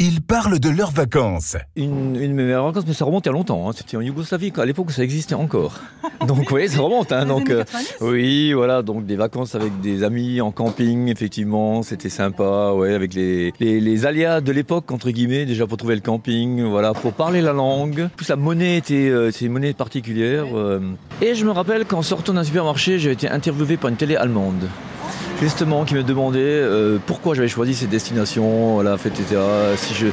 Ils parlent de leurs vacances. Une, une de mes meilleures vacances, mais ça remonte il y a longtemps. hein. C'était en Yougoslavie, à l'époque où ça existait encore. Donc oui, ça remonte. hein. Donc, euh, oui, voilà, donc des vacances avec des amis en camping, effectivement, c'était sympa, ouais, avec les, les, les alias de l'époque, entre guillemets, déjà pour trouver le camping, voilà, pour parler la langue. Plus, la monnaie était, euh, c'est une monnaie particulière. euh. Et je me rappelle qu'en sortant d'un supermarché, j'ai été interviewé par une télé allemande. Justement, qui me demandait euh, pourquoi j'avais choisi cette destination, voilà, fait, etc. Si je,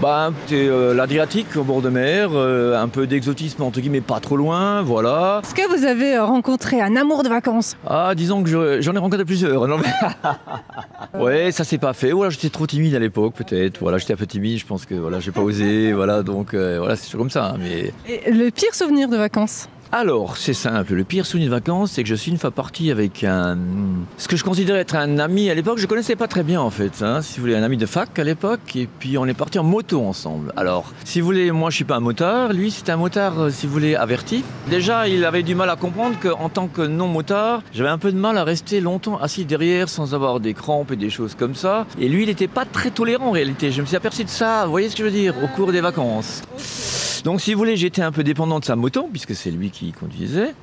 bah, c'est euh, l'Adriatique au bord de mer, euh, un peu d'exotisme entre guillemets, pas trop loin, voilà. Est-ce que vous avez euh, rencontré un amour de vacances? Ah, disons que je- j'en ai rencontré plusieurs. Non, mais- ouais, ça s'est pas fait. Voilà, j'étais trop timide à l'époque, peut-être. Voilà, j'étais un peu timide. Je pense que voilà, j'ai pas osé. Voilà, donc euh, voilà, c'est toujours comme ça. hein, mais Et le pire souvenir de vacances? Alors, c'est simple. Le pire souvenir de vacances, c'est que je suis une fois parti avec un. Ce que je considérais être un ami à l'époque, je connaissais pas très bien en fait. hein, si vous voulez, un ami de fac à l'époque. Et puis on est parti en moto ensemble. Alors, si vous voulez, moi je suis pas un motard. Lui, c'est un motard, euh, si vous voulez, averti. Déjà, il avait du mal à comprendre qu'en tant que non-motard, j'avais un peu de mal à rester longtemps assis derrière sans avoir des crampes et des choses comme ça. Et lui, il n'était pas très tolérant en réalité. Je me suis aperçu de ça, vous voyez ce que je veux dire, au cours des vacances. Donc si vous voulez, j'étais un peu dépendant de sa moto, puisque c'est lui qui conduisait.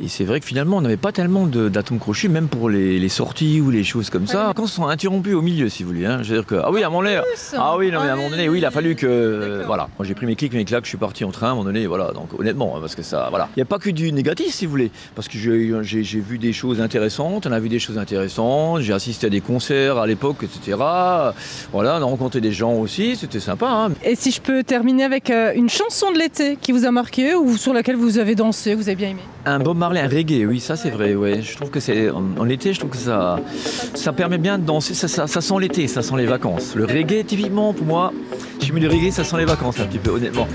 Et c'est vrai que finalement, on n'avait pas tellement d'atomes crochus, même pour les, les sorties ou les choses comme ça. Quand sont interrompus au milieu, si vous voulez. hein. Je veux dire que, ah oui, à mon air. Ah oui, non, mais à un moment donné, oui, il a fallu que. voilà. Moi, j'ai pris mes clics, mes claques, je suis parti en train à un moment donné, voilà. Donc, honnêtement, hein, parce que ça. Voilà. Il n'y a pas que du négatif, si vous voulez. Parce que j'ai vu des choses intéressantes, on a vu des choses intéressantes, j'ai assisté à des concerts à l'époque, etc. Voilà, on a rencontré des gens aussi, c'était sympa. hein. Et si je peux terminer avec euh, une chanson de l'été qui vous a marqué ou sur laquelle vous avez dansé, vous avez bien aimé? Un Bob Marley, un reggae, oui, ça c'est vrai. Ouais. Je trouve que c'est en, été, je trouve que ça, ça permet bien de danser. Ça sent l'été, ça sent les vacances. Le reggae, typiquement pour moi, j'ai mis le reggae, ça sent les vacances un petit peu, honnêtement.